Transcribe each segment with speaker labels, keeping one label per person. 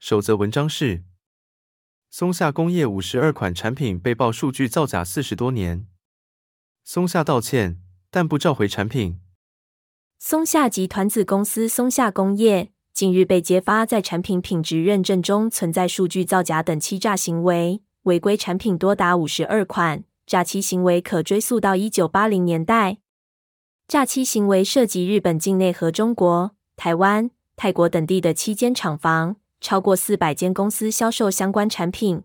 Speaker 1: 首则文章是：松下工业五十二款产品被曝数据造假四十多年，松下道歉，但不召回产品。
Speaker 2: 松下集团子公司松下工业近日被揭发，在产品品质认证中存在数据造假等欺诈行为，违规产品多达五十二款，诈欺行为可追溯到一九八零年代。诈欺行为涉及日本境内和中国、台湾、泰国等地的七间厂房。超过四百间公司销售相关产品。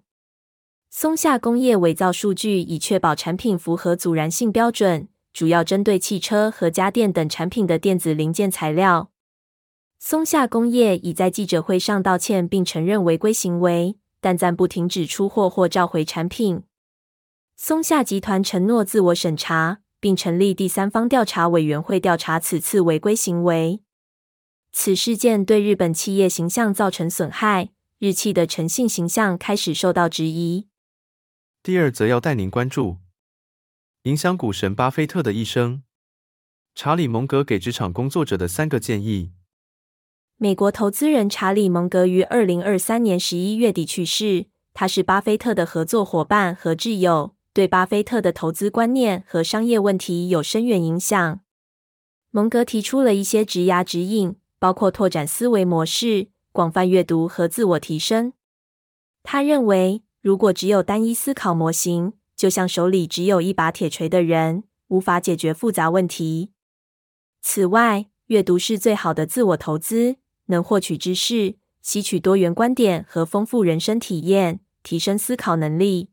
Speaker 2: 松下工业伪造数据以确保产品符合阻燃性标准，主要针对汽车和家电等产品的电子零件材料。松下工业已在记者会上道歉并承认违规行为，但暂不停止出货或召回产品。松下集团承诺自我审查，并成立第三方调查委员会调查此次违规行为。此事件对日本企业形象造成损害，日企的诚信形象开始受到质疑。
Speaker 1: 第二则要带您关注影响股神巴菲特的一生。查理·蒙格给职场工作者的三个建议。
Speaker 2: 美国投资人查理·蒙格于二零二三年十一月底去世，他是巴菲特的合作伙伴和挚友，对巴菲特的投资观念和商业问题有深远影响。蒙格提出了一些职涯指引。包括拓展思维模式、广泛阅读和自我提升。他认为，如果只有单一思考模型，就像手里只有一把铁锤的人，无法解决复杂问题。此外，阅读是最好的自我投资，能获取知识、吸取多元观点和丰富人生体验，提升思考能力。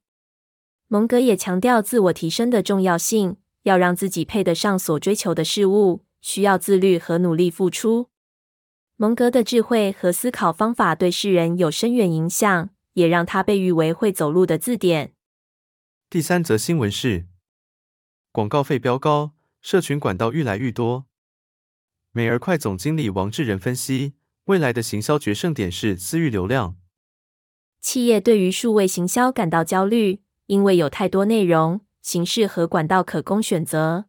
Speaker 2: 蒙格也强调自我提升的重要性，要让自己配得上所追求的事物，需要自律和努力付出。蒙格的智慧和思考方法对世人有深远影响，也让他被誉为会走路的字典。
Speaker 1: 第三则新闻是：广告费飙高，社群管道愈来愈多。美而快总经理王志仁分析，未来的行销决胜点是私域流量。
Speaker 2: 企业对于数位行销感到焦虑，因为有太多内容、形式和管道可供选择。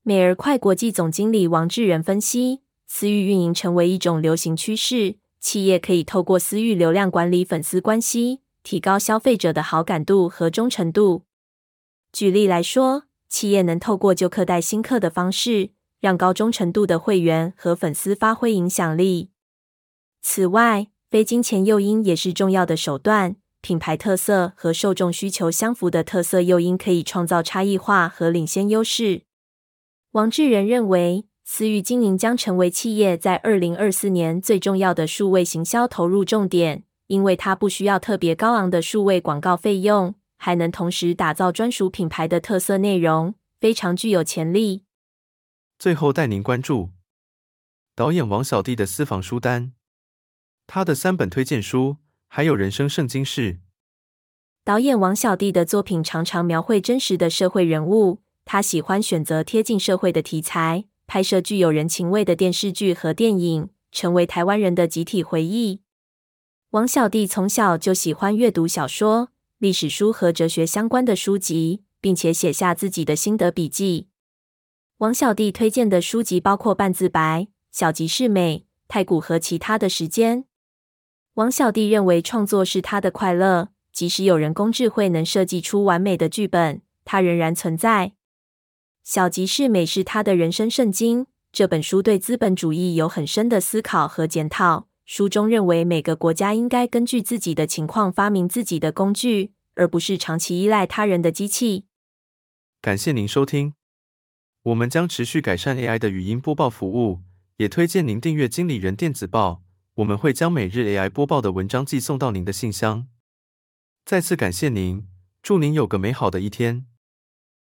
Speaker 2: 美而快国际总经理王志仁分析。私域运营成为一种流行趋势，企业可以透过私域流量管理粉丝关系，提高消费者的好感度和忠诚度。举例来说，企业能透过旧客带新客的方式，让高忠诚度的会员和粉丝发挥影响力。此外，非金钱诱因也是重要的手段。品牌特色和受众需求相符的特色诱因可以创造差异化和领先优势。王志仁认为。私域经营将成为企业在二零二四年最重要的数位行销投入重点，因为它不需要特别高昂的数位广告费用，还能同时打造专属品牌的特色内容，非常具有潜力。
Speaker 1: 最后带您关注导演王小弟的私房书单，他的三本推荐书还有人生圣经是。
Speaker 2: 导演王小弟的作品常常描绘真实的社会人物，他喜欢选择贴近社会的题材。拍摄具有人情味的电视剧和电影，成为台湾人的集体回忆。王小弟从小就喜欢阅读小说、历史书和哲学相关的书籍，并且写下自己的心得笔记。王小弟推荐的书籍包括《半自白》、《小吉世美》、《太古和其他的时间》。王小弟认为创作是他的快乐，即使有人工智慧能设计出完美的剧本，他仍然存在。小吉世美是他的人生圣经。这本书对资本主义有很深的思考和检讨。书中认为，每个国家应该根据自己的情况发明自己的工具，而不是长期依赖他人的机器。
Speaker 1: 感谢您收听，我们将持续改善 AI 的语音播报服务，也推荐您订阅经理人电子报。我们会将每日 AI 播报的文章寄送到您的信箱。再次感谢您，祝您有个美好的一天。